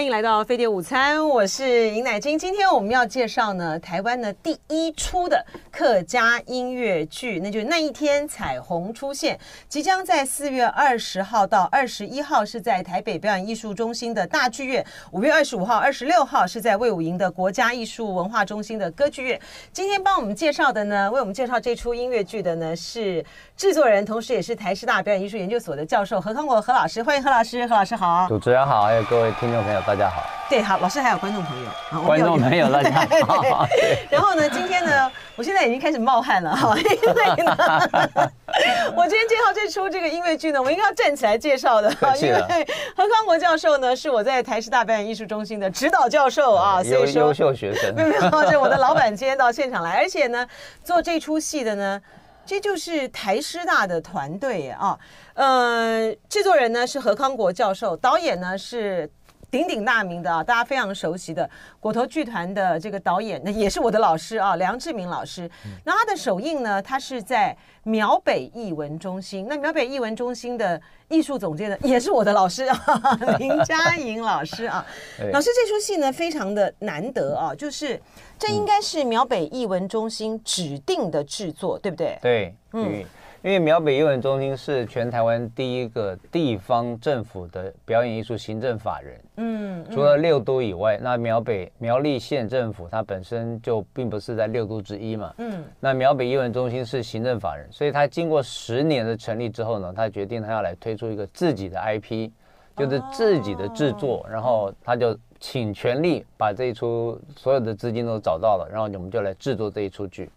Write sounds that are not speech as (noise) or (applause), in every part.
欢迎来到飞碟午餐，我是尹乃菁。今天我们要介绍呢，台湾呢第一出的客家音乐剧，那就是那一天彩虹出现，即将在四月二十号到二十一号是在台北表演艺术中心的大剧院，五月二十五号、二十六号是在魏武营的国家艺术文化中心的歌剧院。今天帮我们介绍的呢，为我们介绍这出音乐剧的呢是制作人，同时也是台师大表演艺术研究所的教授何康国何老师，欢迎何老师，何老师好，主持人好，还有各位听众。朋友，大家好。对，好，老师还有观众朋友，观众朋友大家好。然后呢，今天呢，我现在已经开始冒汗了哈，(laughs) 因为呢，(laughs) 我今天介绍这出这个音乐剧呢，我应该要站起来介绍的，(laughs) 因为何康国教授呢是我在台师大表演艺术中心的指导教授啊，所以说优秀学生。没有没有，这我的老板今天到现场来，而且呢，做这出戏的呢，这就是台师大的团队啊，呃，制作人呢是何康国教授，导演呢是。鼎鼎大名的啊，大家非常熟悉的果头剧团的这个导演，那也是我的老师啊，梁志明老师。那他的首映呢，他是在苗北艺文中心。那苗北艺文中心的艺术总监呢，也是我的老师啊，(laughs) 林嘉莹老师啊。老师，这出戏呢，非常的难得啊，就是这应该是苗北艺文中心指定的制作，对不对？对，嗯。因为苗北艺文中心是全台湾第一个地方政府的表演艺术行政法人，嗯，除了六都以外，那苗北苗栗县政府它本身就并不是在六都之一嘛，嗯，那苗北艺文中心是行政法人，所以他经过十年的成立之后呢，他决定他要来推出一个自己的 IP，就是自己的制作，然后他就请全力把这一出所有的资金都找到了，然后我们就来制作这一出剧。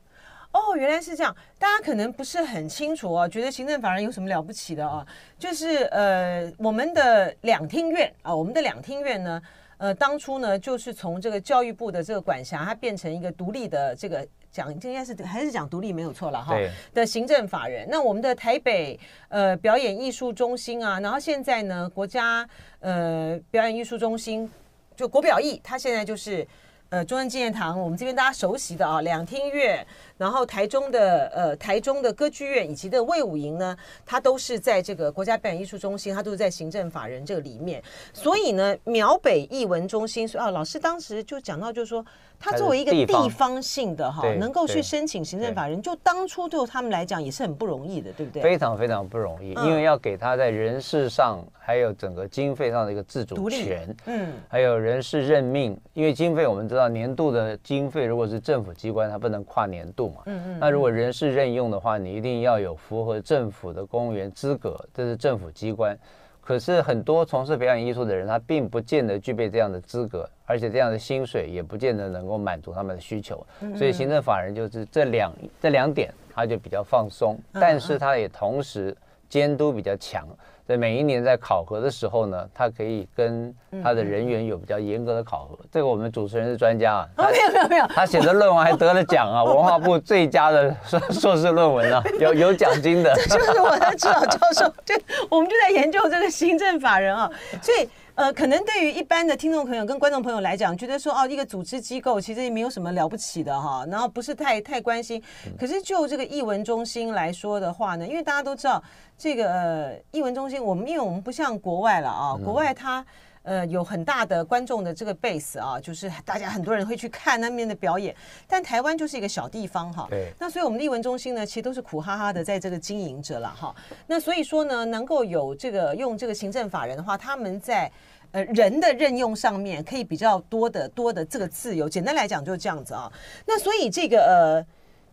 哦，原来是这样。大家可能不是很清楚哦，觉得行政法人有什么了不起的啊？就是呃，我们的两厅院啊，我们的两厅院呢，呃，当初呢，就是从这个教育部的这个管辖，它变成一个独立的这个讲，应该是还是讲独立没有错了哈。的行政法人。那我们的台北呃表演艺术中心啊，然后现在呢，国家呃表演艺术中心就国表艺，它现在就是。呃，中央纪念堂，我们这边大家熟悉的啊，两厅院，然后台中的呃台中的歌剧院以及的卫武营呢，它都是在这个国家表演艺术中心，它都是在行政法人这个里面。所以呢，苗北艺文中心说啊，老师当时就讲到，就是说。他作为一个地方性的哈，能够去申请行政法人，就当初对他们来讲也是很不容易的，对不对？非常非常不容易，因为要给他在人事上还有整个经费上的一个自主权，嗯，还有人事任命，因为经费我们知道年度的经费如果是政府机关，它不能跨年度嘛，嗯嗯，那如果人事任用的话，你一定要有符合政府的公务员资格，这是政府机关。可是很多从事表演艺术的人，他并不见得具备这样的资格，而且这样的薪水也不见得能够满足他们的需求。所以行政法人就是这两这两点，他就比较放松，但是他也同时监督比较强。在每一年在考核的时候呢，他可以跟他的人员有比较严格的考核。这个我们主持人是专家啊，没有没有没有，他写的论文还得了奖啊，(laughs) 文化部最佳的硕硕士论文啊，有有奖金的。(laughs) 这就是我的指导教授，就我们就在研究这个行政法人啊，所以。呃，可能对于一般的听众朋友跟观众朋友来讲，觉得说哦，一个组织机构其实也没有什么了不起的哈，然后不是太太关心。可是就这个艺文中心来说的话呢，因为大家都知道这个呃艺文中心，我们因为我们不像国外了啊，国外它。呃，有很大的观众的这个 base 啊，就是大家很多人会去看那边的表演，但台湾就是一个小地方哈。对。那所以我们立文中心呢，其实都是苦哈哈的在这个经营着了哈。那所以说呢，能够有这个用这个行政法人的话，他们在呃人的任用上面可以比较多的多的这个自由。简单来讲就是这样子啊。那所以这个呃。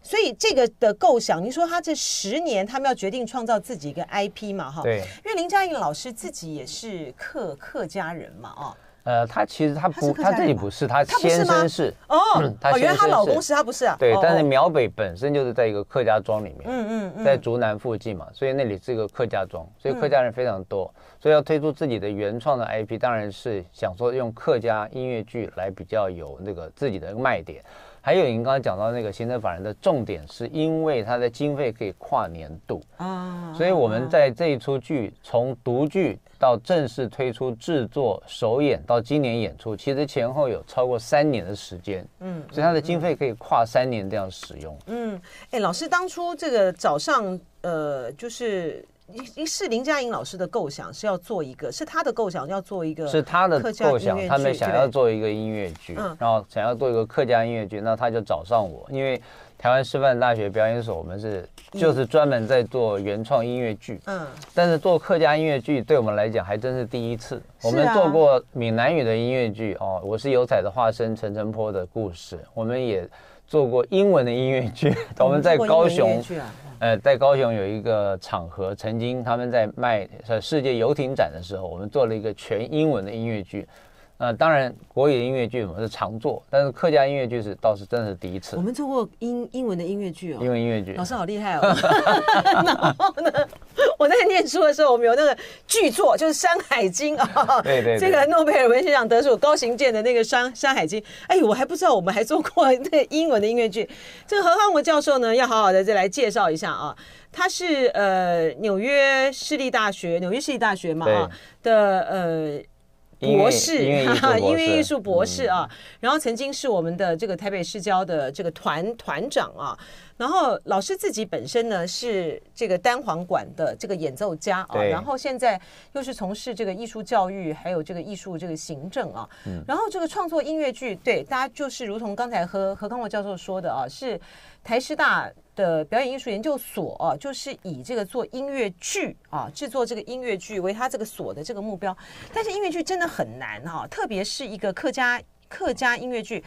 所以这个的构想，你说他这十年，他们要决定创造自己一个 IP 嘛，哈？对。因为林嘉颖老师自己也是客客家人嘛，哦。呃，他其实他不，他自己不是，他先生是。哦。哦，原来她老公是，他不是啊。对，但是苗北本身就是在一个客家庄里面，嗯嗯，在竹南附近嘛，所以那里是一个客家庄，所以客家人非常多，所以要推出自己的原创的 IP，当然是想说用客家音乐剧来比较有那个自己的卖点。还有您刚才讲到那个行政法人的重点，是因为它的经费可以跨年度。啊，所以我们在这一出剧从独剧到正式推出制作首演到今年演出，其实前后有超过三年的时间，嗯，所以它的经费可以跨三年这样使用。嗯，哎，老师当初这个早上呃，就是是林嘉莹老师的构想是要做一个，是他的构想要做一个，是他的构想，他们想要做一个音乐剧，然后想要做一个客家音乐剧，那他就找上我，因为。台湾师范大学表演所，我们是就是专门在做原创音乐剧。嗯，但是做客家音乐剧对我们来讲还真是第一次。我们做过闽南语的音乐剧哦，我是有彩的化身陈澄波的故事。我们也做过英文的音乐剧。(laughs) 我们在高雄，呃，在高雄有一个场合，曾经他们在卖世界游艇展的时候，我们做了一个全英文的音乐剧。呃，当然，国语的音乐剧我们是常做，但是客家音乐剧是倒是真的是第一次。我们做过英英文的音乐剧哦，英文音乐剧，老师好厉害哦。(laughs) 然后呢，我在念书的时候，我们有那个剧作，就是《山海经》啊，(laughs) 对对，这个诺贝尔文学奖得主高行健的那个《山山海经》。哎，我还不知道我们还做过 (laughs) 那个英文的音乐剧。这个何汉国教授呢，要好好的再来介绍一下啊。他是呃纽约市立大学，纽约市立大学嘛啊的呃。博士，音乐艺术博士啊，然后曾经是我们的这个台北市交的这个团团长啊，然后老师自己本身呢是这个单簧管的这个演奏家啊，然后现在又是从事这个艺术教育，还有这个艺术这个行政啊，然后这个创作音乐剧，对，大家就是如同刚才何何康国教授说的啊，是台师大。的表演艺术研究所啊，就是以这个做音乐剧啊，制作这个音乐剧为他这个所的这个目标。但是音乐剧真的很难哈，特别是一个客家客家音乐剧。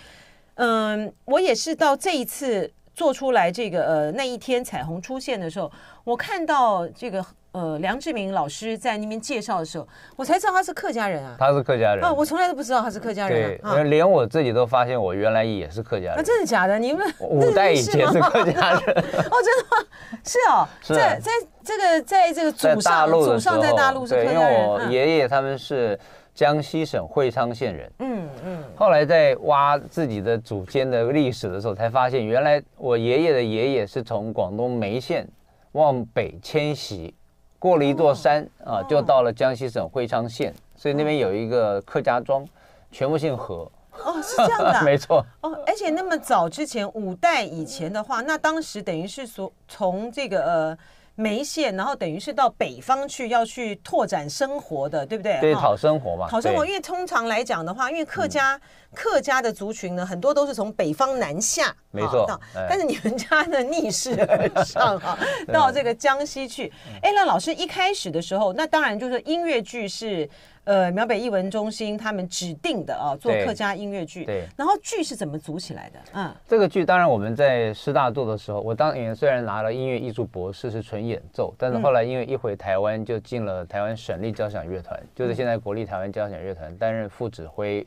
嗯，我也是到这一次做出来这个呃那一天彩虹出现的时候，我看到这个。呃，梁志明老师在那边介绍的时候，我才知道他是客家人啊。他是客家人啊，我从来都不知道他是客家人。对，连我自己都发现我原来也是客家人。那真的假的？你们五代以前是客家人。(laughs) 哦，真的吗？是哦，在在这个在这个祖上祖上在大陆是客家人。因为我爷爷他们是江西省会昌县人。嗯嗯。后来在挖自己的祖先的历史的时候，才发现原来我爷爷的爷爷是从广东梅县往北迁徙。过了一座山啊，就到了江西省会昌县，所以那边有一个客家庄，全部姓何。哦，是这样的，(laughs) 没错。哦，而且那么早之前，五代以前的话，那当时等于是说从这个呃。梅县，然后等于是到北方去，要去拓展生活的，对不对？对，讨生活嘛。讨生活，因为通常来讲的话，因为客家客家的族群呢，很多都是从北方南下，没错。但是你们家呢，逆势而上啊，(laughs) 到这个江西去。哎，那老师一开始的时候，那当然就是音乐剧是。呃，苗北艺文中心他们指定的啊，做客家音乐剧。对。然后剧是怎么组起来的？嗯，这个剧当然我们在师大做的时候，我当年虽然拿了音乐艺术博士，是纯演奏，但是后来因为一回台湾就进了台湾省立交响乐团，就是现在国立台湾交响乐团担任副指挥，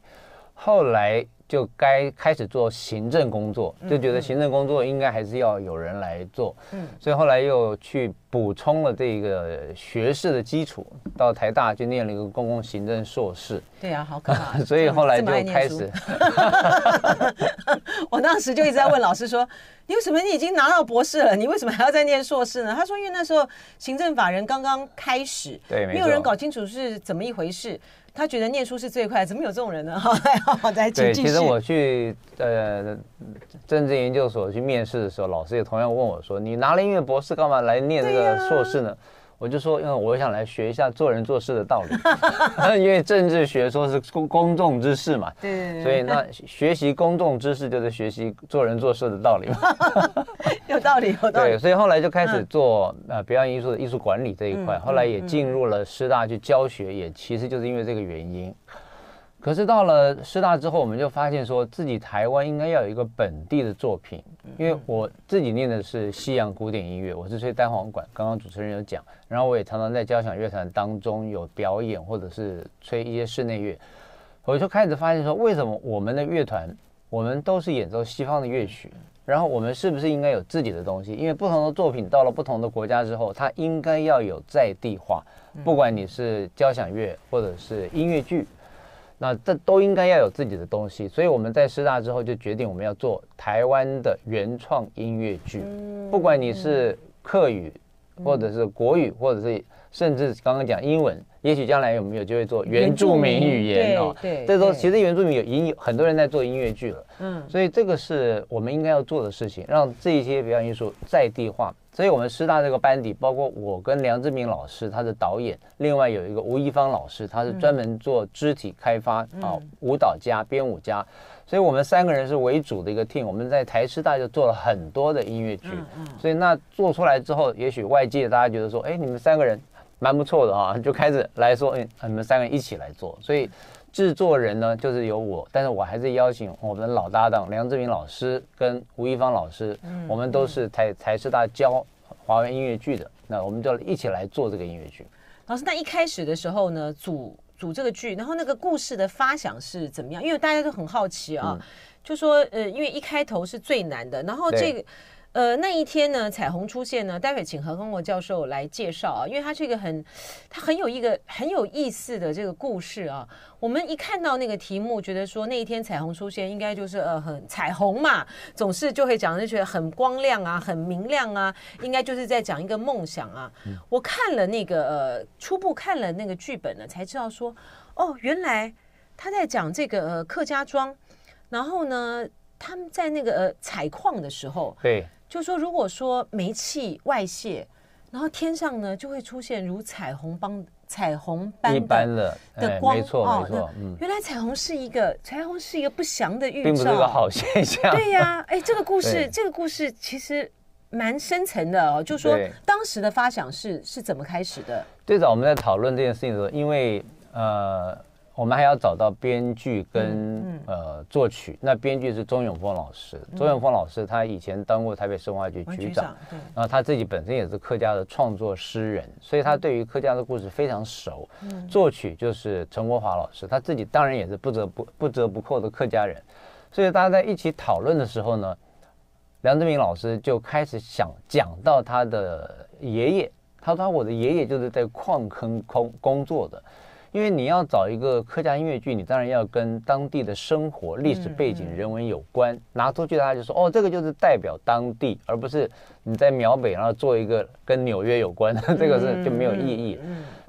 后来。就该开始做行政工作，就觉得行政工作应该还是要有人来做，嗯，所以后来又去补充了这个学士的基础，到台大就念了一个公共行政硕士。对呀，好可怕。(laughs) 所以后来就开始，(laughs) 我当时就一直在问老师说：“你为什么你已经拿到博士了，你为什么还要再念硕士呢？”他说：“因为那时候行政法人刚刚开始，对，没有人搞清楚是怎么一回事。”他觉得念书是最快，怎么有这种人呢？(laughs) 好，好，再继续。对，其实我去呃政治研究所去面试的时候，老师也同样问我说：“你拿了音乐博士，干嘛来念这个硕士呢？”我就说，因为我想来学一下做人做事的道理，(laughs) (laughs) 因为政治学说是公公众之事嘛，对，所以那学习公众知识就是学习做人做事的道理嘛，(laughs) 有道理，有道理。对，所以后来就开始做呃表演艺术的艺术管理这一块，后来也进入了师大去教学，也其实就是因为这个原因。可是到了师大之后，我们就发现说自己台湾应该要有一个本地的作品，因为我自己念的是西洋古典音乐，我是吹单簧管，刚刚主持人有讲，然后我也常常在交响乐团当中有表演，或者是吹一些室内乐，我就开始发现说，为什么我们的乐团，我们都是演奏西方的乐曲，然后我们是不是应该有自己的东西？因为不同的作品到了不同的国家之后，它应该要有在地化，不管你是交响乐或者是音乐剧。那这都应该要有自己的东西，所以我们在师大之后就决定我们要做台湾的原创音乐剧，不管你是客语，或者是国语，或者是甚至刚刚讲英文，也许将来有没有机会做原住民语言哦？对，这时候其实原住民有已经有很多人在做音乐剧了，嗯，所以这个是我们应该要做的事情，让这些表演艺术在地化。所以我们师大这个班底，包括我跟梁志明老师，他是导演，另外有一个吴一芳老师，他是专门做肢体开发啊，舞蹈家、编舞家。所以我们三个人是为主的一个 team，我们在台师大就做了很多的音乐剧。所以那做出来之后，也许外界大家觉得说，哎，你们三个人蛮不错的啊，就开始来说，哎，你们三个一起来做。所以制作人呢，就是由我，但是我还是邀请我们的老搭档梁志明老师跟吴一芳老师，嗯我们都是台台师大教华文音乐剧的，那我们就一起来做这个音乐剧。老师，那一开始的时候呢，组组这个剧，然后那个故事的发想是怎么样？因为大家都很好奇啊，嗯、就说呃，因为一开头是最难的，然后这个。呃，那一天呢，彩虹出现呢，待会请何康国教授来介绍啊，因为他是一个很，他很有一个很有意思的这个故事啊。我们一看到那个题目，觉得说那一天彩虹出现，应该就是呃很彩虹嘛，总是就会讲就觉得很光亮啊，很明亮啊，应该就是在讲一个梦想啊。嗯、我看了那个呃初步看了那个剧本呢，才知道说哦，原来他在讲这个呃客家庄，然后呢他们在那个呃采矿的时候，对。就说，如果说煤气外泄，然后天上呢就会出现如彩虹般彩虹般的般的，的光，没错没错，嗯，原来彩虹是一个彩虹是一个不祥的预兆，并不是一个好现象。对呀，(laughs) 哎，这个故事这个故事其实蛮深层的哦。就说当时的发想是是怎么开始的？最早我们在讨论这件事情的时候，因为呃。我们还要找到编剧跟、嗯嗯、呃作曲，那编剧是钟永峰老师。钟、嗯、永峰老师他以前当过台北市文化局局长，然后他自己本身也是客家的创作诗人，所以他对于客家的故事非常熟。嗯、作曲就是陈国华老师，他自己当然也是不折不不折不扣的客家人，所以大家在一起讨论的时候呢，梁志明老师就开始想讲到他的爷爷，他说我的爷爷就是在矿坑工工作的。因为你要找一个客家音乐剧，你当然要跟当地的生活、历史背景、人文有关。拿出去，大家就说：“哦，这个就是代表当地，而不是你在苗北然后做一个跟纽约有关的，(laughs) (laughs) 这个是就没有意义。”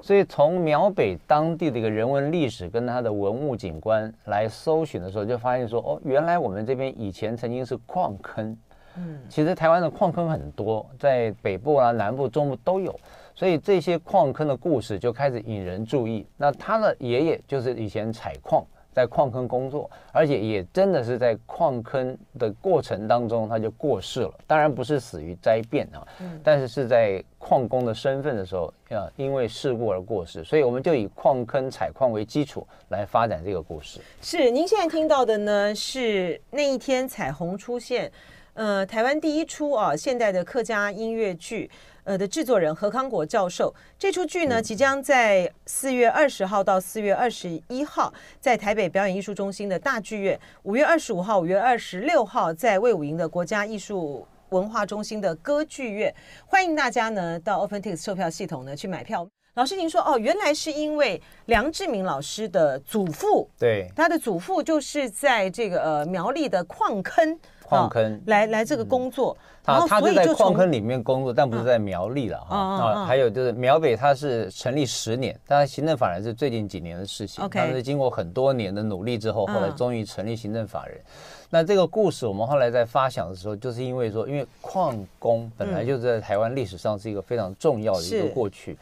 所以从苗北当地的一个人文历史跟它的文物景观来搜寻的时候，就发现说：“哦，原来我们这边以前曾经是矿坑。”嗯，其实台湾的矿坑很多，在北部啊、南部、中部都有。所以这些矿坑的故事就开始引人注意。那他的爷爷就是以前采矿，在矿坑工作，而且也真的是在矿坑的过程当中他就过世了。当然不是死于灾变啊，但是是在矿工的身份的时候，啊，因为事故而过世。所以我们就以矿坑采矿为基础来发展这个故事。是，您现在听到的呢，是那一天彩虹出现，呃，台湾第一出啊现代的客家音乐剧。呃的制作人何康国教授，这出剧呢即将在四月二十号到四月二十一号在台北表演艺术中心的大剧院，五月二十五号、五月二十六号在魏武营的国家艺术文化中心的歌剧院，欢迎大家呢到 OpenTix 售票系统呢去买票。老师，您说哦，原来是因为梁志明老师的祖父，对，他的祖父就是在这个呃苗栗的矿坑。矿坑、哦、来来这个工作，他、嗯、他就在矿坑里面工作，但不是在苗栗了哈。啊，还有就是苗北，它是成立十年，但行政法人是最近几年的事情。OK，但是经过很多年的努力之后，后来终于成立行政法人。嗯、那这个故事我们后来在发想的时候，就是因为说，因为矿工本来就是在台湾历史上是一个非常重要的一个过去，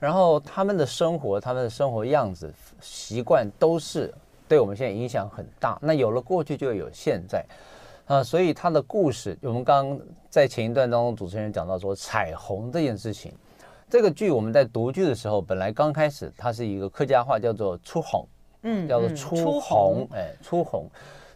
然后他们的生活、他们的生活样子、习惯都是对我们现在影响很大。那有了过去，就有现在。啊，所以他的故事，我们刚刚在前一段当中，主持人讲到说彩虹这件事情，这个剧我们在读剧的时候，本来刚开始它是一个客家话，叫做出红，嗯，叫做出红，哎，出红，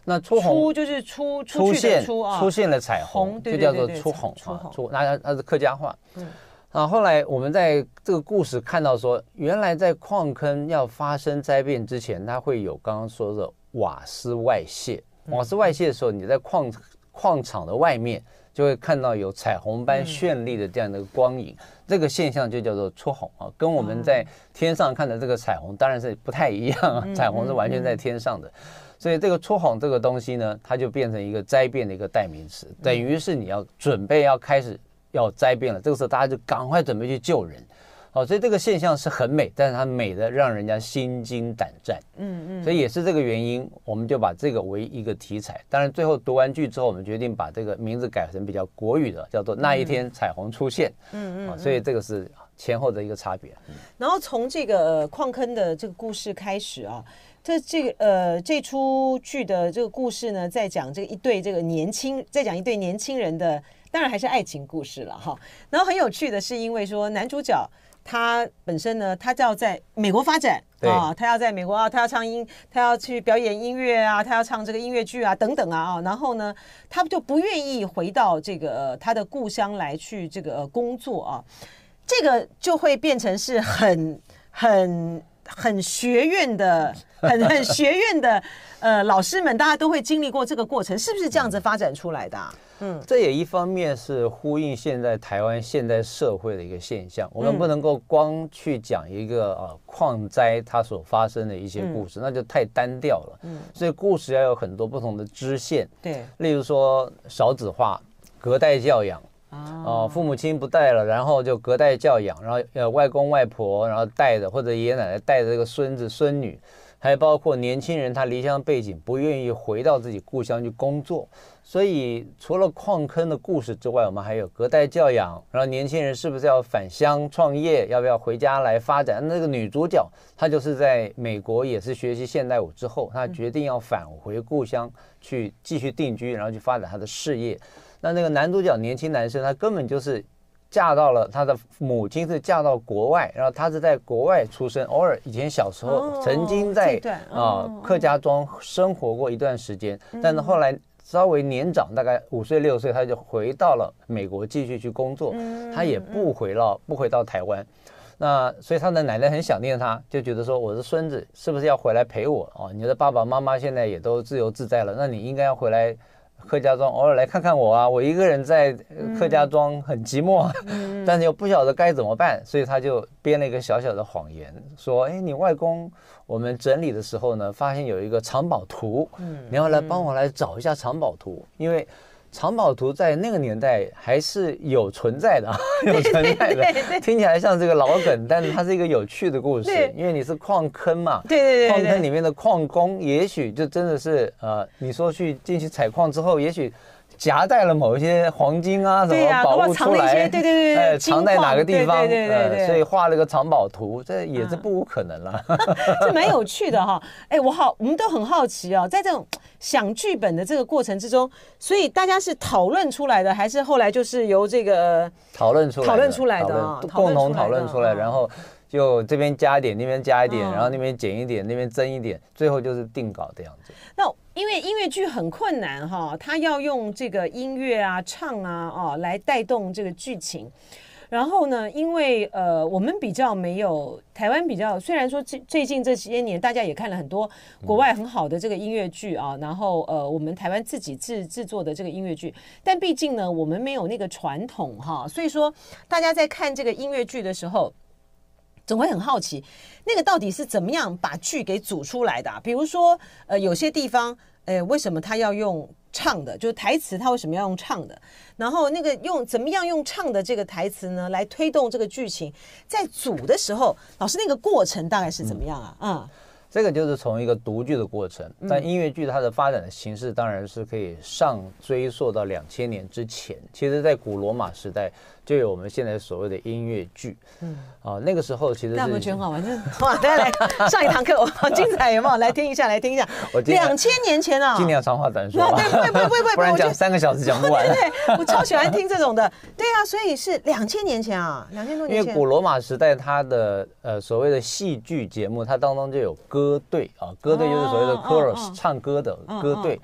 那出红出就是出出现出现了彩虹，就叫做出红啊，出那它它是客家话，嗯，啊，后来我们在这个故事看到说，原来在矿坑要发生灾变之前，它会有刚刚说的瓦斯外泄。瓦斯外泄的时候，你在矿矿场的外面就会看到有彩虹般绚丽的这样的光影，这个现象就叫做出红啊，跟我们在天上看的这个彩虹当然是不太一样啊，彩虹是完全在天上的，所以这个出红这个东西呢，它就变成一个灾变的一个代名词，等于是你要准备要开始要灾变了，这个时候大家就赶快准备去救人。哦，所以这个现象是很美，但是它美的让人家心惊胆战。嗯嗯，所以也是这个原因，我们就把这个为一个题材。当然，最后读完剧之后，我们决定把这个名字改成比较国语的，叫做《那一天彩虹出现》。嗯嗯，所以这个是前后的一个差别。然后从这个矿坑的这个故事开始啊，这这个呃这出剧的这个故事呢，在讲这个一对这个年轻，在讲一对年轻人的，当然还是爱情故事了哈。然后很有趣的是，因为说男主角。他本身呢，他就要在美国发展啊，他要在美国啊，他要唱音，他要去表演音乐啊，他要唱这个音乐剧啊，等等啊啊，然后呢，他就不愿意回到这个他的故乡来去这个工作啊，这个就会变成是很很很学院的，很很学院的呃老师们，大家都会经历过这个过程，是不是这样子发展出来的啊？嗯，这也一方面是呼应现在台湾现代社会的一个现象。我们不能够光去讲一个呃矿灾它所发生的一些故事，那就太单调了。嗯，所以故事要有很多不同的支线。对，例如说少子化、隔代教养啊，父母亲不带了，然后就隔代教养，然后呃外公外婆然后带着或者爷爷奶奶带着这个孙子孙女，还包括年轻人他离乡背景不愿意回到自己故乡去工作。所以，除了矿坑的故事之外，我们还有隔代教养，然后年轻人是不是要返乡创业，要不要回家来发展？那个女主角她就是在美国也是学习现代舞之后，她决定要返回故乡去继续定居，然后去发展她的事业。那那个男主角年轻男生，他根本就是嫁到了他的母亲是嫁到国外，然后他是在国外出生，偶尔以前小时候曾经在啊客家庄生活过一段时间，但是后来。稍微年长，大概五岁六岁，他就回到了美国继续去工作。他也不回到不回到台湾，那所以他的奶奶很想念他，就觉得说，我的孙子是不是要回来陪我哦？你的爸爸妈妈现在也都自由自在了，那你应该要回来。客家庄偶尔来看看我啊，我一个人在客家庄很寂寞，嗯、但是又不晓得该怎么办，所以他就编了一个小小的谎言，说：“哎，你外公，我们整理的时候呢，发现有一个藏宝图，你要来帮我来找一下藏宝图，因为。”藏宝图在那个年代还是有存在的，(laughs) 有存在的，听起来像这个老梗，但是它是一个有趣的故事，因为你是矿坑嘛，对对对，矿坑里面的矿工，也许就真的是呃，你说去进去采矿之后，也许。夹带了某一些黄金啊什么宝物出来，对对对，哎，藏在哪个地方？对对对，所以画了个藏宝图，这也是不无可能了。(laughs) 这蛮有趣的哈，哎，我好，我们都很好奇哦，在这种想剧本的这个过程之中，所以大家是讨论出来的，还是后来就是由这个讨论出来讨论出来的，共同讨论出来，然后就这边加一点，那边加一点，然后那边减一点，那边增一点，最后就是定稿的样子。那。因为音乐剧很困难哈，他要用这个音乐啊、唱啊、哦来带动这个剧情。然后呢，因为呃，我们比较没有台湾比较，虽然说最最近这些年大家也看了很多国外很好的这个音乐剧啊，然后呃，我们台湾自己制制作的这个音乐剧，但毕竟呢，我们没有那个传统哈，所以说大家在看这个音乐剧的时候。总会很好奇，那个到底是怎么样把剧给组出来的？比如说，呃，有些地方，呃，为什么他要用唱的？就是台词，他为什么要用唱的？然后那个用怎么样用唱的这个台词呢，来推动这个剧情？在组的时候，老师那个过程大概是怎么样啊？嗯，嗯，这个就是从一个独剧的过程，但音乐剧它的发展的形式当然是可以上追溯到两千年之前。其实，在古罗马时代。就有我们现在所谓的音乐剧，嗯，啊，那个时候其实是，那我们全好玩，就 (laughs) 是哇，大家来上一堂课，好精彩，有没有？来听一下，来听一下。我两千年前啊，今年要长话短说，对，不会不会不会，不 (laughs) 然讲三个小时讲不完。对对，我超喜欢听这种的，对啊，所以是两千年前啊，两千多年前。因为古罗马时代，它的呃所谓的戏剧节目，它当中就有歌队啊，歌队就是所谓的 chorus，唱歌的歌队。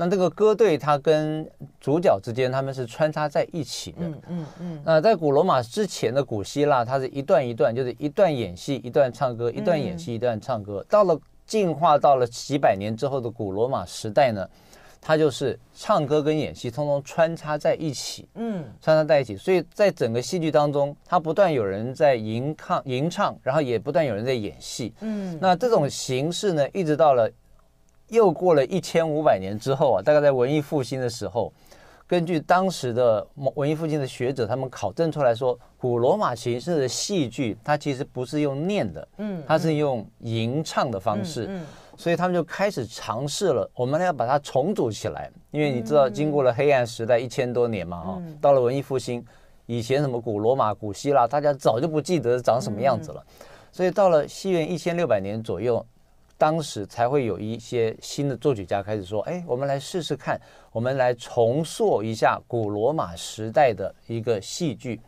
那这个歌队，它跟主角之间，他们是穿插在一起的。嗯嗯嗯。那在古罗马之前的古希腊，它是一段一段，就是一段演戏，一段唱歌，一段演戏，一段唱歌。到了进化到了几百年之后的古罗马时代呢，它就是唱歌跟演戏通通穿插在一起。嗯，穿插在一起，所以在整个戏剧当中，它不断有人在吟唱、吟唱，然后也不断有人在演戏。嗯，那这种形式呢，一直到了。又过了一千五百年之后啊，大概在文艺复兴的时候，根据当时的文艺复兴的学者，他们考证出来说，古罗马形式的戏剧，它其实不是用念的，嗯，它是用吟唱的方式，嗯，所以他们就开始尝试了，我们要把它重组起来，因为你知道，经过了黑暗时代一千多年嘛，哈，到了文艺复兴，以前什么古罗马、古希腊，大家早就不记得长什么样子了，所以到了西元一千六百年左右。当时才会有一些新的作曲家开始说：“哎，我们来试试看，我们来重塑一下古罗马时代的一个戏剧。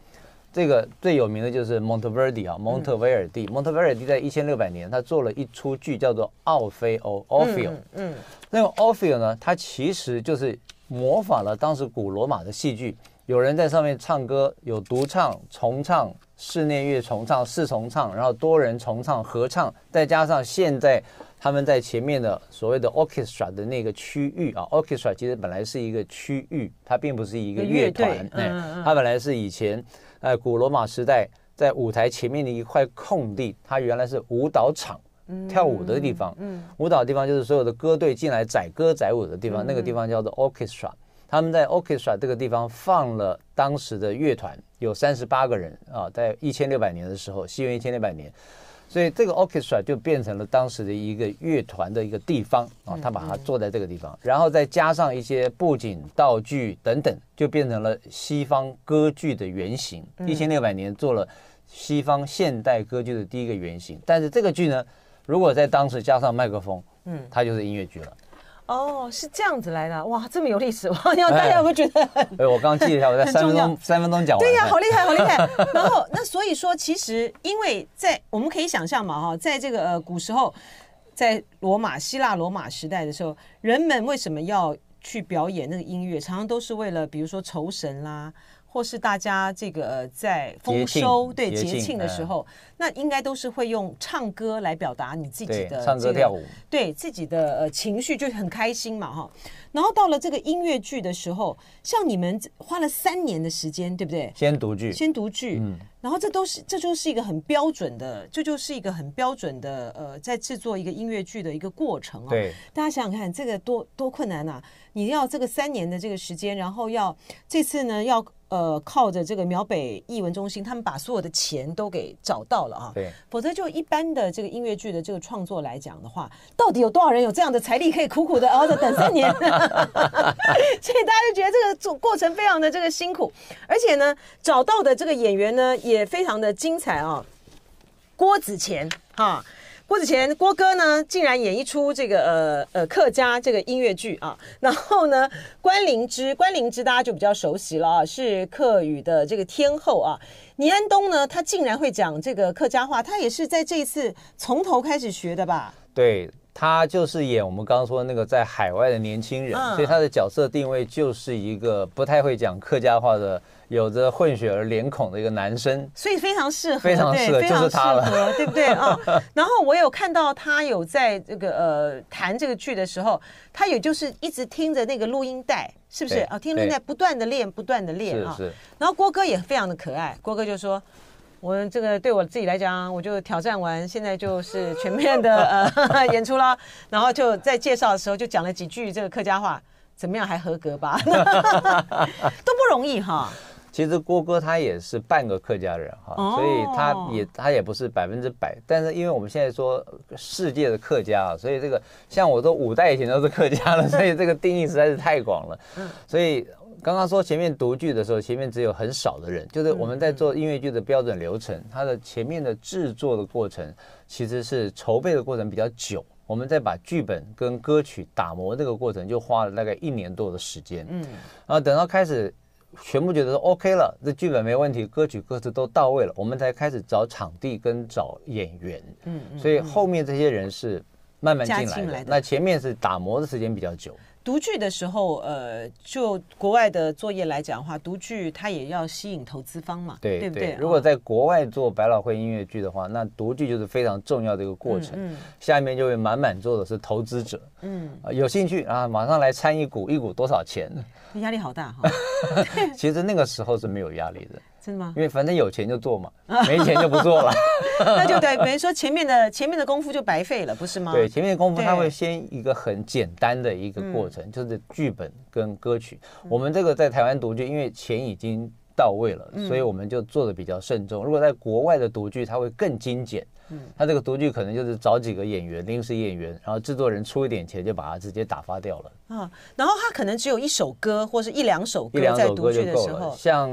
这个最有名的就是蒙特威尔第啊，蒙特威尔第。蒙特威尔第在一千六百年，他做了一出剧叫做《奥菲欧》（Orfeo）。嗯，那个 Orfeo 呢，它其实就是模仿了当时古罗马的戏剧，有人在上面唱歌，有独唱、重唱。室内乐重唱、四重唱，然后多人重唱、合唱，再加上现在他们在前面的所谓的 orchestra 的那个区域啊，orchestra 其实本来是一个区域，它并不是一个乐团，嗯，它本来是以前呃古罗马时代在舞台前面的一块空地，它原来是舞蹈场，跳舞的地方，嗯，舞蹈的地方就是所有的歌队进来载歌载舞的地方，那个地方叫做 orchestra。他们在 orchestra 这个地方放了当时的乐团，有三十八个人啊，在一千六百年的时候，西元一千六百年，所以这个 orchestra 就变成了当时的一个乐团的一个地方啊，他把它坐在这个地方，然后再加上一些布景、道具等等，就变成了西方歌剧的原型。一千六百年做了西方现代歌剧的第一个原型，但是这个剧呢，如果在当时加上麦克风，嗯，它就是音乐剧了。哦，是这样子来的哇，这么有历史哇！(laughs) 要大家有没有觉得？哎，我刚刚记了一下，我在三分钟三分钟讲完。对呀，好厉害，好厉害。(laughs) 然后那所以说，其实因为在我们可以想象嘛哈，在这个呃古时候，在罗马、希腊、罗马时代的时候，人们为什么要去表演那个音乐？常常都是为了，比如说酬神啦。或是大家这个在丰收对节庆的时候，那应该都是会用唱歌来表达你自己的唱歌跳舞，对自己的呃情绪就很开心嘛哈。然后到了这个音乐剧的时候，像你们花了三年的时间，对不对？先读剧，先读剧，嗯，然后这都是这就是一个很标准的，这就是一个很标准的呃，在制作一个音乐剧的一个过程啊。对，大家想想看，这个多多困难呐！你要这个三年的这个时间，然后要这次呢要。呃，靠着这个苗北艺文中心，他们把所有的钱都给找到了啊。对，否则就一般的这个音乐剧的这个创作来讲的话，到底有多少人有这样的财力可以苦苦的熬着等三年？(laughs) 所以大家就觉得这个做过程非常的这个辛苦，而且呢，找到的这个演员呢也非常的精彩啊。郭子乾哈。郭子乾郭哥呢，竟然演一出这个呃呃客家这个音乐剧啊，然后呢，关灵芝关灵芝大家就比较熟悉了啊，是客语的这个天后啊。倪安东呢，他竟然会讲这个客家话，他也是在这一次从头开始学的吧？对，他就是演我们刚刚说的那个在海外的年轻人，嗯、所以他的角色定位就是一个不太会讲客家话的。有着混血儿脸孔的一个男生，所以非常适合，非常适合，对就是他了，(laughs) 对不对啊？然后我有看到他有在这个呃谈这个剧的时候，他也就是一直听着那个录音带，是不是啊？听录音带不断的练，不断的练啊。是。然后郭哥也非常的可爱，郭哥就说：“我这个对我自己来讲，我就挑战完，现在就是全面的 (laughs) 呃 (laughs) 演出了。”然后就在介绍的时候就讲了几句这个客家话，怎么样还合格吧？都不容易哈。其实郭哥他也是半个客家人哈，所以他也他也不是百分之百，但是因为我们现在说世界的客家啊，所以这个像我都五代以前都是客家了，所以这个定义实在是太广了。(laughs) 所以刚刚说前面读剧的时候，前面只有很少的人，就是我们在做音乐剧的标准流程，它的前面的制作的过程其实是筹备的过程比较久，我们在把剧本跟歌曲打磨这个过程就花了大概一年多的时间，嗯，然后等到开始。全部觉得说 OK 了，这剧本没问题，歌曲歌词都到位了，我们才开始找场地跟找演员。嗯，所以后面这些人是慢慢进来的，进来的，那前面是打磨的时间比较久。读剧的时候，呃，就国外的作业来讲的话，读剧它也要吸引投资方嘛，对对不对？如果在国外做百老汇音乐剧的话，那读剧就是非常重要的一个过程。嗯，下面就会满满做的是投资者，嗯，有兴趣啊，马上来参一股，一股多少钱？(laughs) 压力好大哈。(laughs) 其实那个时候是没有压力的。真的吗？因为反正有钱就做嘛，(laughs) 没钱就不做了。(laughs) 那就对等于说前面的前面的功夫就白费了，不是吗？对，前面的功夫它会先一个很简单的一个过程，嗯、就是剧本跟歌曲。嗯、我们这个在台湾独剧，因为钱已经到位了，所以我们就做的比较慎重。如果在国外的独剧，它会更精简。嗯，他这个独剧可能就是找几个演员，临时演员，然后制作人出一点钱就把它直接打发掉了。啊，然后他可能只有一首歌，或是一两首歌，在独剧的时候，像。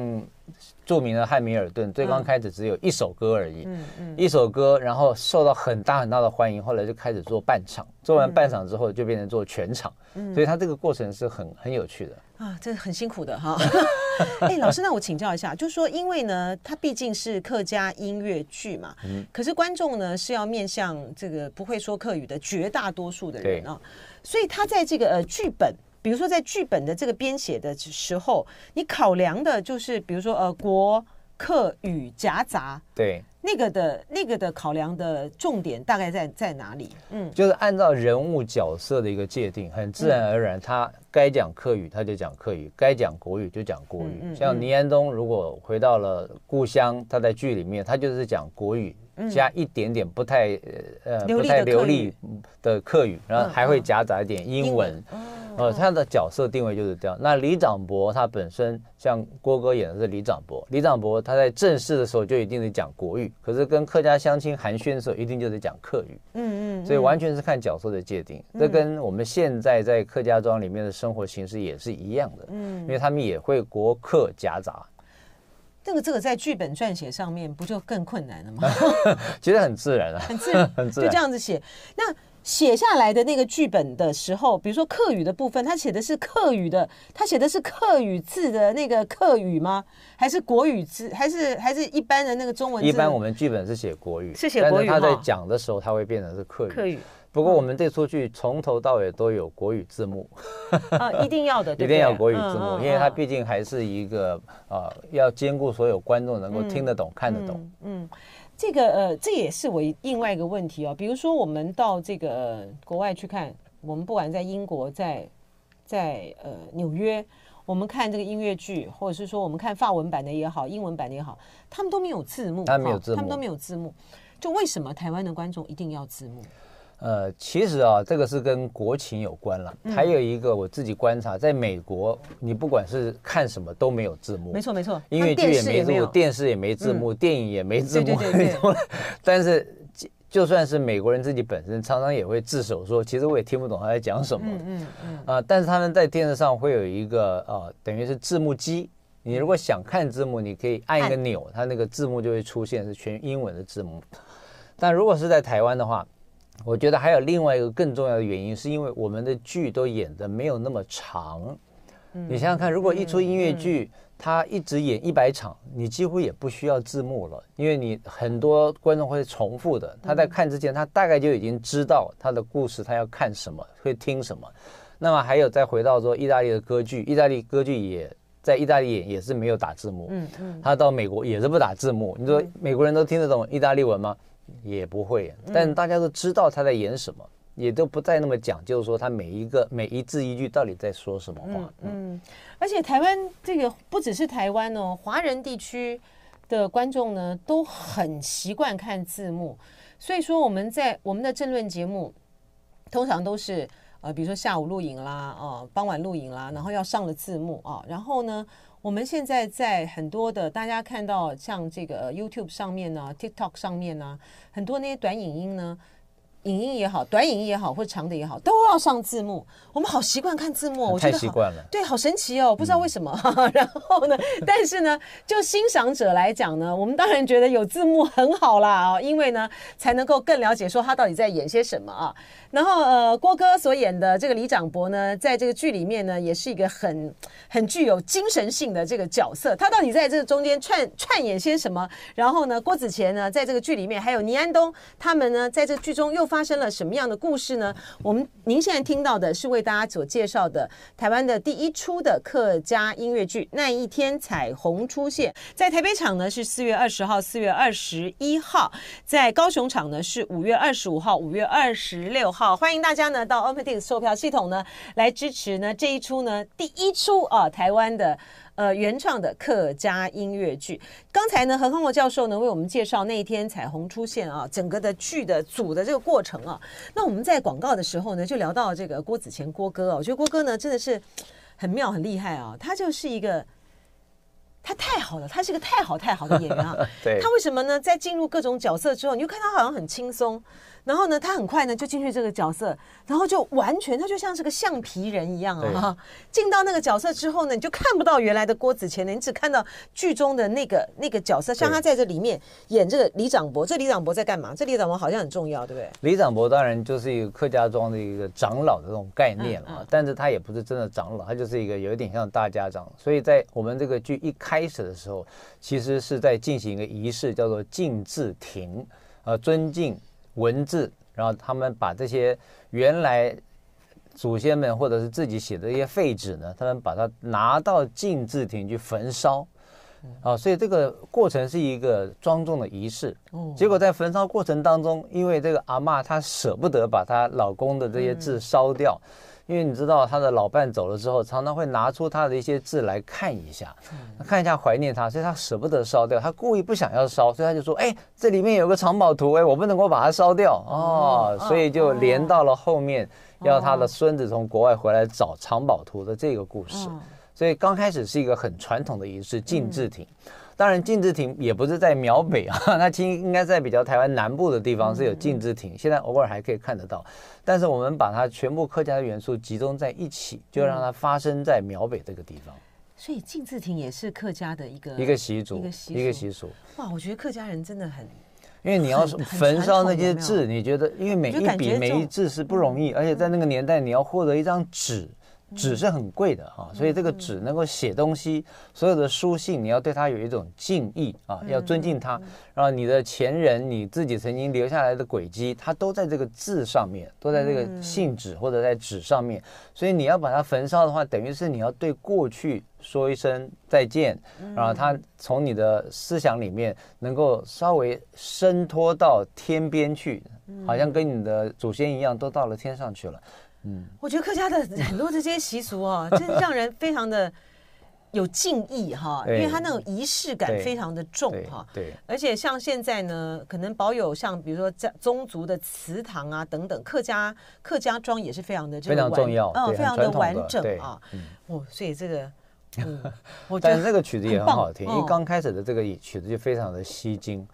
著名的汉密尔顿最刚开始只有一首歌而已，嗯嗯，一首歌，然后受到很大很大的欢迎，后来就开始做半场，做完半场之后就变成做全场，嗯，所以他这个过程是很很有趣的。啊，这很辛苦的哈。(laughs) 哎，老师，那我请教一下，就是说，因为呢，它毕竟是客家音乐剧嘛，嗯，可是观众呢是要面向这个不会说客语的绝大多数的人啊，所以他在这个呃剧本。比如说，在剧本的这个编写的时候，你考量的就是，比如说，呃，国客语夹杂，对，那个的那个的考量的重点大概在在哪里？嗯，就是按照人物角色的一个界定，很自然而然，他该讲客语他就讲客语，该讲国语就讲国语。像倪安东如果回到了故乡，他在剧里面他就是讲国语。加一点点不太呃不太流利的客语，然后还会夹杂一点英文，呃，他的角色定位就是这样。那李长博他本身像郭哥演的是李长博，李长博他在正式的时候就一定得讲国语，可是跟客家乡亲寒暄的时候一定就得讲客语。嗯嗯，所以完全是看角色的界定。这跟我们现在在客家庄里面的生活形式也是一样的。嗯，因为他们也会国客夹杂。这个这个在剧本撰写上面不就更困难了吗？(laughs) 其实很自然啊，(laughs) 很自然，(laughs) 很自然，就这样子写。那写下来的那个剧本的时候，比如说客语的部分，他写的是客语的，他写的是客语字的那个客语吗？还是国语字？还是还是一般的那个中文字？一般我们剧本是写国语，是写国语。但是他在讲的时候，他会变成是客语。客语。不过我们这出剧从头到尾都有国语字幕，啊，(laughs) 一定要的，一定要国语字幕，因为它毕竟还是一个啊，要兼顾所有观众能够听得懂、看得懂。嗯，这个呃，这也是我另外一个问题哦。比如说，我们到这个国外去看，我们不管在英国，在在呃纽约，我们看这个音乐剧，或者是说我们看法文版的也好，英文版的也好，他们都没有字幕，他们没有字幕，他们都没有字幕。就为什么台湾的观众一定要字幕？呃，其实啊，这个是跟国情有关了。还有一个我自己观察，在美国，你不管是看什么都没有字幕。没错没错，音乐剧也没字幕，电视也没字幕，电影也没字幕。(laughs) 但是就算是美国人自己本身，常常也会自首说，其实我也听不懂他在讲什么。嗯嗯啊，但是他们在电视上会有一个呃，等于是字幕机。你如果想看字幕，你可以按一个钮，它那个字幕就会出现，是全英文的字幕。但如果是在台湾的话，我觉得还有另外一个更重要的原因，是因为我们的剧都演的没有那么长。你想想看，如果一出音乐剧，它一直演一百场，你几乎也不需要字幕了，因为你很多观众会重复的。他在看之前，他大概就已经知道他的故事，他要看什么，会听什么。那么还有再回到说意大利的歌剧，意大利歌剧也在意大利演也是没有打字幕。嗯嗯。他到美国也是不打字幕。你说美国人都听得懂意大利文吗？也不会，但大家都知道他在演什么，嗯、也都不再那么讲究说他每一个每一字一句到底在说什么话。嗯，嗯，而且台湾这个不只是台湾哦，华人地区的观众呢都很习惯看字幕，所以说我们在我们的政论节目通常都是呃，比如说下午录影啦，哦、呃，傍晚录影啦，然后要上了字幕啊、呃，然后呢。我们现在在很多的大家看到像这个 YouTube 上面呢，TikTok 上面呢，很多那些短影音呢。影音也好，短影音也好，或者长的也好，都要上字幕。我们好习惯看字幕，我觉得太习惯了。对，好神奇哦，不知道为什么。嗯、(laughs) 然后呢，但是呢，就欣赏者来讲呢，我们当然觉得有字幕很好啦啊，因为呢，才能够更了解说他到底在演些什么啊。然后呃，郭哥所演的这个李长博呢，在这个剧里面呢，也是一个很很具有精神性的这个角色。他到底在这个中间串串演些什么？然后呢，郭子乾呢，在这个剧里面，还有倪安东他们呢，在这个剧中又发发生了什么样的故事呢？我们您现在听到的是为大家所介绍的台湾的第一出的客家音乐剧《那一天彩虹出现》。在台北场呢是四月二十号、四月二十一号；在高雄场呢是五月二十五号、五月二十六号。欢迎大家呢到 OpenTix 售票系统呢来支持呢这一出呢第一出啊台湾的。呃原创的客家音乐剧。刚才呢，何康国教授呢为我们介绍那一天彩虹出现啊，整个的剧的组的这个过程啊。那我们在广告的时候呢，就聊到这个郭子乾郭哥啊，我觉得郭哥呢真的是很妙很厉害啊，他就是一个。他太好了，他是个太好太好的演员啊！(laughs) 对，他为什么呢？在进入各种角色之后，你就看他好像很轻松。然后呢，他很快呢就进去这个角色，然后就完全他就像是个橡皮人一样啊！进到那个角色之后呢，你就看不到原来的郭子乾了，你只看到剧中的那个那个角色。像他在这里面演这个李长伯，这李长伯在干嘛？这李长伯好像很重要，对不对？李长伯当然就是一个客家庄的一个长老的这种概念了，嗯嗯、但是他也不是真的长老，他就是一个有一点像大家长。所以在我们这个剧一开始的时候，其实是在进行一个仪式，叫做敬字亭，呃，尊敬文字。然后他们把这些原来祖先们或者是自己写的一些废纸呢，他们把它拿到禁制亭去焚烧，啊，所以这个过程是一个庄重的仪式。结果在焚烧过程当中，因为这个阿嬷她舍不得把她老公的这些字烧掉。因为你知道他的老伴走了之后，常常会拿出他的一些字来看一下，看一下怀念他，所以他舍不得烧掉，他故意不想要烧，所以他就说：“哎，这里面有个藏宝图，哎，我不能够把它烧掉哦。”所以就连到了后面，要他的孙子从国外回来找藏宝图的这个故事。所以刚开始是一个很传统的仪式，敬字亭。当然，敬字亭也不是在苗北啊，(laughs) 它其实应该在比较台湾南部的地方是有敬字亭，现在偶尔还可以看得到。但是我们把它全部客家的元素集中在一起，就让它发生在苗北这个地方。所以禁字亭也是客家的一个一个习俗，一个习一个习俗。哇，我觉得客家人真的很，因为你要焚烧那些字，你觉得因为每一笔每一字是不容易，而且在那个年代你要获得一张纸。纸是很贵的啊，所以这个纸能够写东西，所有的书信你要对它有一种敬意啊，要尊敬它。然后你的前人，你自己曾经留下来的轨迹，它都在这个字上面，都在这个信纸或者在纸上面。所以你要把它焚烧的话，等于是你要对过去说一声再见，然后它从你的思想里面能够稍微伸脱到天边去，好像跟你的祖先一样，都到了天上去了。嗯，我觉得客家的很多的这些习俗哦，(laughs) 真的让人非常的有敬意哈，因为他那种仪式感非常的重哈。对，而且像现在呢，可能保有像比如说在宗族的祠堂啊等等，客家客家庄也是非常的非常重要，嗯，非常的完整啊。哦，所以这个。嗯，(laughs) 但是这个曲子也很好听，因为刚开始的这个曲子就非常的吸睛，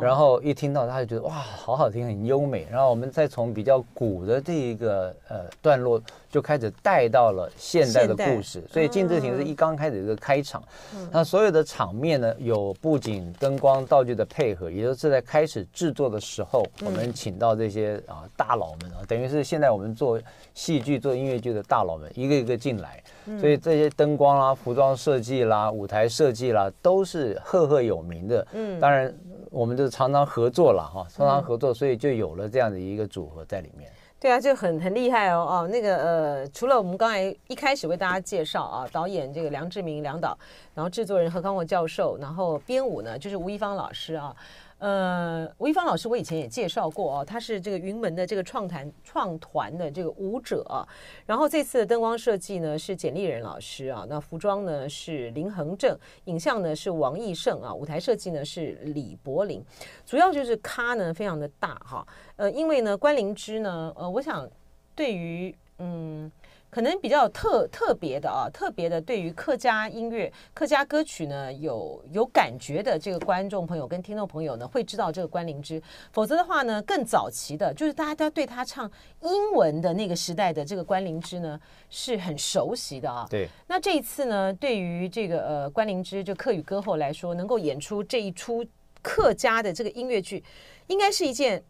然后一听到他就觉得哇，好好听，很优美。然后我们再从比较古的这一个呃段落就开始带到了现代的故事，所以敬字亭是一刚开始一个开场。那所有的场面呢，有布景、灯光、道具的配合，也就是在开始制作的时候，我们请到这些啊大佬们啊，等于是现在我们做戏剧、做音乐剧的大佬们一个一个进来，所以这些灯光啦。服装设计啦，舞台设计啦，都是赫赫有名的。嗯，当然，我们就常常合作了哈，常常合作，所以就有了这样的一个组合在里面。对啊，就很很厉害哦哦。那个呃，除了我们刚才一开始为大家介绍啊，导演这个梁志明梁导，然后制作人何康国教授，然后编舞呢就是吴一芳老师啊。呃，吴一芳老师，我以前也介绍过哦，他是这个云门的这个创团创团的这个舞者。然后这次的灯光设计呢是简立人老师啊，那服装呢是林恒正，影像呢是王义胜啊，舞台设计呢是李柏林，主要就是咖呢非常的大哈。呃，因为呢关灵芝呢，呃，我想对于嗯。可能比较特特别的啊，特别的对于客家音乐、客家歌曲呢有有感觉的这个观众朋友跟听众朋友呢，会知道这个关灵芝。否则的话呢，更早期的，就是大家对他唱英文的那个时代的这个关灵芝呢，是很熟悉的啊。对。那这一次呢，对于这个呃关灵芝就客语歌后来说，能够演出这一出客家的这个音乐剧，应该是一件。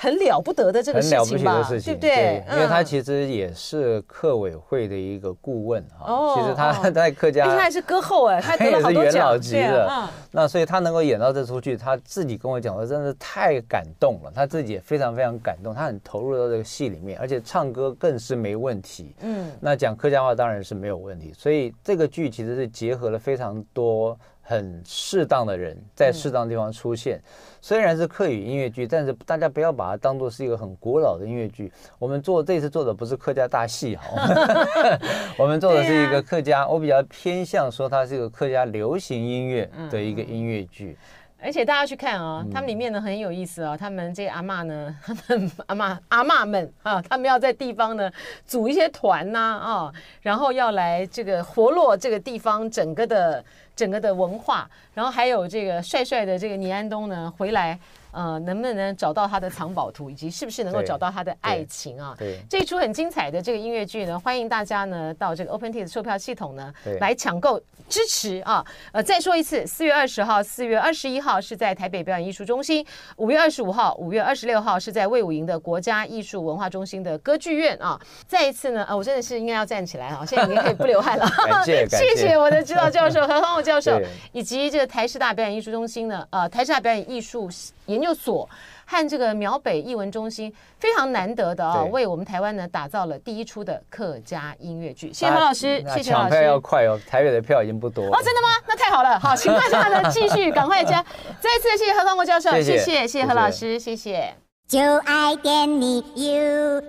很了不得的这个事情吧，很了不起的事情，对不对？对，因为他其实也是客委会的一个顾问哈。哦，其实他 (laughs) 在客家，他还是歌后哎，他 (laughs) 也是元老级的。那所以他能够演到这出剧，他自己跟我讲说，真的太感动了。他自己也非常非常感动，他很投入到这个戏里面，而且唱歌更是没问题。嗯，那讲客家话当然是没有问题。所以这个剧其实是结合了非常多。很适当的人在适当地方出现。嗯、虽然是客语音乐剧，但是大家不要把它当做是一个很古老的音乐剧。我们做这次做的不是客家大戏哈，(laughs) 我们做的是一个客家，我比较偏向说它是一个客家流行音乐的一个音乐剧。嗯而且大家去看啊、哦，他们里面呢很有意思啊、哦。他们这些阿嬷呢，(laughs) 他们阿嬷阿嬷们啊，他们要在地方呢组一些团呐啊，然后要来这个活络这个地方整个的整个的文化，然后还有这个帅帅的这个倪安东呢回来。呃，能不能找到他的藏宝图，以及是不是能够找到他的爱情啊？对，这一出很精彩的这个音乐剧呢，欢迎大家呢到这个 OpenTix 售票系统呢来抢购支持啊！呃，再说一次，四月二十号、四月二十一号是在台北表演艺术中心，五月二十五号、五月二十六号是在魏武营的国家艺术文化中心的歌剧院啊！再一次呢，呃，我真的是应该要站起来啊！现在已经可以不流汗了，(laughs) 感谢谢，谢谢我的指导教授何方武教授，(laughs) 以及这个台师大表演艺术中心呢呃台师大表演艺术研研究所和这个苗北艺文中心非常难得的啊，为我们台湾呢打造了第一出的客家音乐剧。谢谢何老师，谢谢老师。抢票要快哦，台北的票已经不多了。哦，真的吗？那太好了，好，请大家呢 (laughs) 继续赶快加。再次谢谢何方国教授，谢谢谢谢何老师，谢谢。就爱点你 UFO